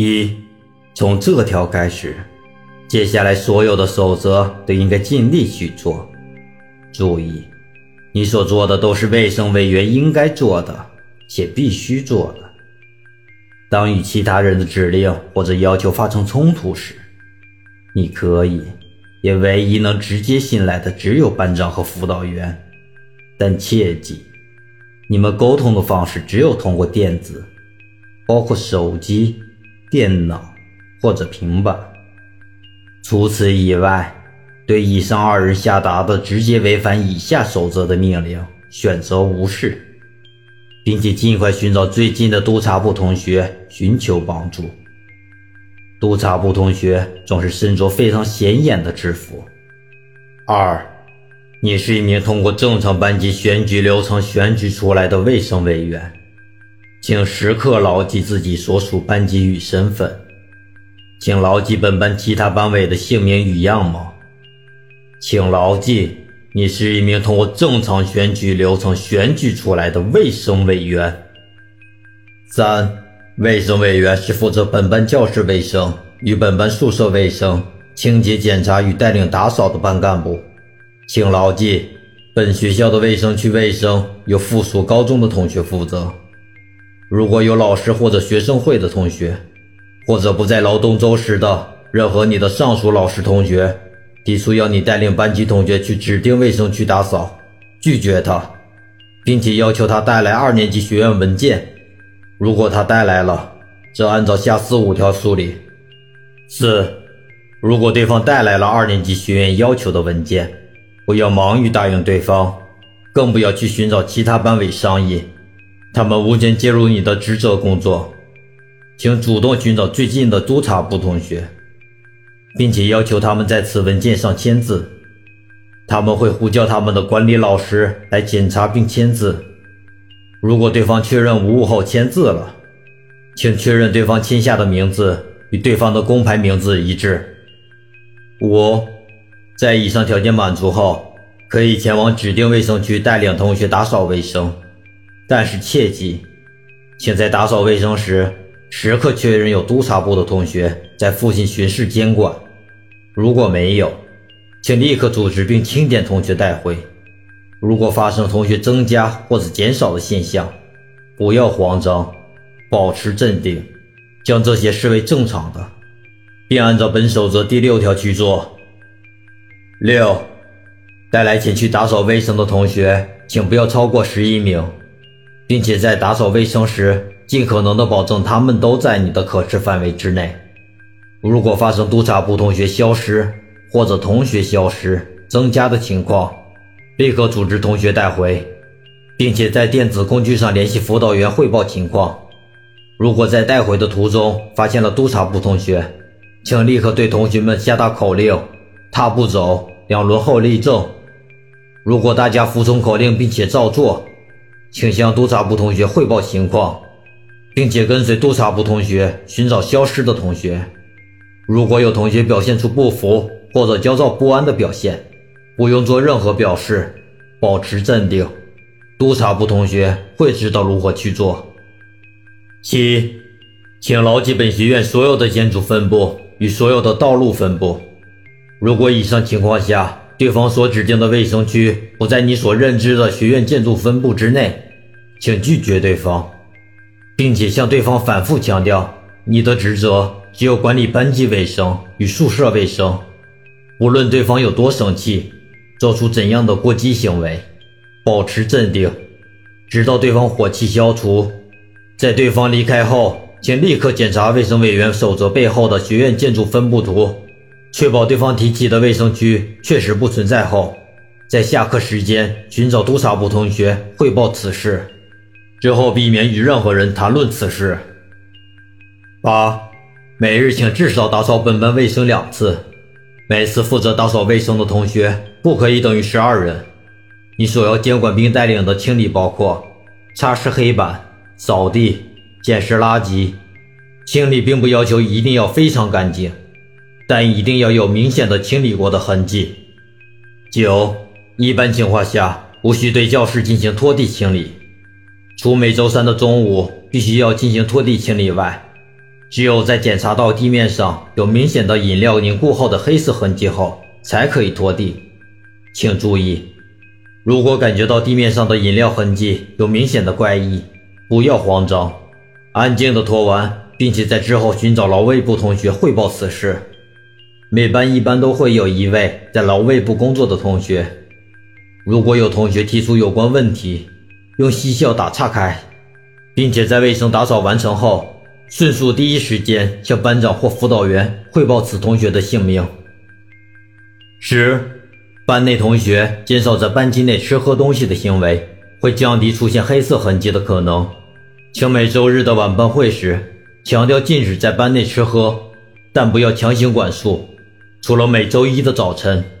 一，从这条开始，接下来所有的守则都应该尽力去做。注意，你所做的都是卫生委员应该做的且必须做的。当与其他人的指令或者要求发生冲突时，你可以，也唯一能直接信赖的只有班长和辅导员。但切记，你们沟通的方式只有通过电子，包括手机、电脑或者平板。除此以外，对以上二人下达的直接违反以下守则的命令，选择无视。并且尽快寻找最近的督察部同学寻求帮助。督察部同学总是身着非常显眼的制服。二，你是一名通过正常班级选举流程选举出来的卫生委员，请时刻牢记自己所属班级与身份，请牢记本班其他班委的姓名与样貌，请牢记。你是一名通过正常选举流程选举出来的卫生委员。三，卫生委员是负责本班教室卫生与本班宿舍卫生、清洁检查与带领打扫的班干部。请牢记，本学校的卫生区卫生由附属高中的同学负责。如果有老师或者学生会的同学，或者不在劳动周时的任何你的上属老师同学。提出要你带领班级同学去指定卫生区打扫，拒绝他，并且要求他带来二年级学院文件。如果他带来了，则按照下四五条处理。四，如果对方带来了二年级学院要求的文件，不要忙于答应对方，更不要去寻找其他班委商议，他们无权介入你的职责工作。请主动寻找最近的督察部同学。并且要求他们在此文件上签字，他们会呼叫他们的管理老师来检查并签字。如果对方确认无误后签字了，请确认对方签下的名字与对方的工牌名字一致。五，在以上条件满足后，可以前往指定卫生区带领同学打扫卫生，但是切记，请在打扫卫生时。时刻确认有督察部的同学在附近巡视监管，如果没有，请立刻组织并清点同学带回。如果发生同学增加或者减少的现象，不要慌张，保持镇定，将这些视为正常的，并按照本守则第六条去做。六，带来前去打扫卫生的同学，请不要超过十一名，并且在打扫卫生时。尽可能的保证他们都在你的可视范围之内。如果发生督察部同学消失或者同学消失增加的情况，立刻组织同学带回，并且在电子工具上联系辅导员汇报情况。如果在带回的途中发现了督察部同学，请立刻对同学们下达口令：踏步走，两轮后立正。如果大家服从口令并且照做，请向督察部同学汇报情况。并且跟随督察部同学寻找消失的同学。如果有同学表现出不服或者焦躁不安的表现，不用做任何表示，保持镇定。督察部同学会知道如何去做。七，请牢记本学院所有的建筑分布与所有的道路分布。如果以上情况下对方所指定的卫生区不在你所认知的学院建筑分布之内，请拒绝对方。并且向对方反复强调，你的职责只有管理班级卫生与宿舍卫生。无论对方有多生气，做出怎样的过激行为，保持镇定，直到对方火气消除。在对方离开后，请立刻检查卫生委员守则背后的学院建筑分布图，确保对方提起的卫生区确实不存在后，在下课时间寻找督察部同学汇报此事。之后避免与任何人谈论此事。八，每日请至少打扫本班卫生两次，每次负责打扫卫生的同学不可以等于十二人。你所要监管并带领的清理包括擦拭黑板、扫地、捡拾垃圾。清理并不要求一定要非常干净，但一定要有明显的清理过的痕迹。九，一般情况下无需对教室进行拖地清理。除每周三的中午必须要进行拖地清理外，只有在检查到地面上有明显的饮料凝固后的黑色痕迹后，才可以拖地。请注意，如果感觉到地面上的饮料痕迹有明显的怪异，不要慌张，安静的拖完，并且在之后寻找劳卫部同学汇报此事。每班一般都会有一位在劳卫部工作的同学。如果有同学提出有关问题，用嬉笑打岔开，并且在卫生打扫完成后。迅速第一时间向班长或辅导员汇报此同学的姓名。十，班内同学减少在班级内吃喝东西的行为，会降低出现黑色痕迹的可能。请每周日的晚班会时强调禁止在班内吃喝，但不要强行管束。除了每周一的早晨。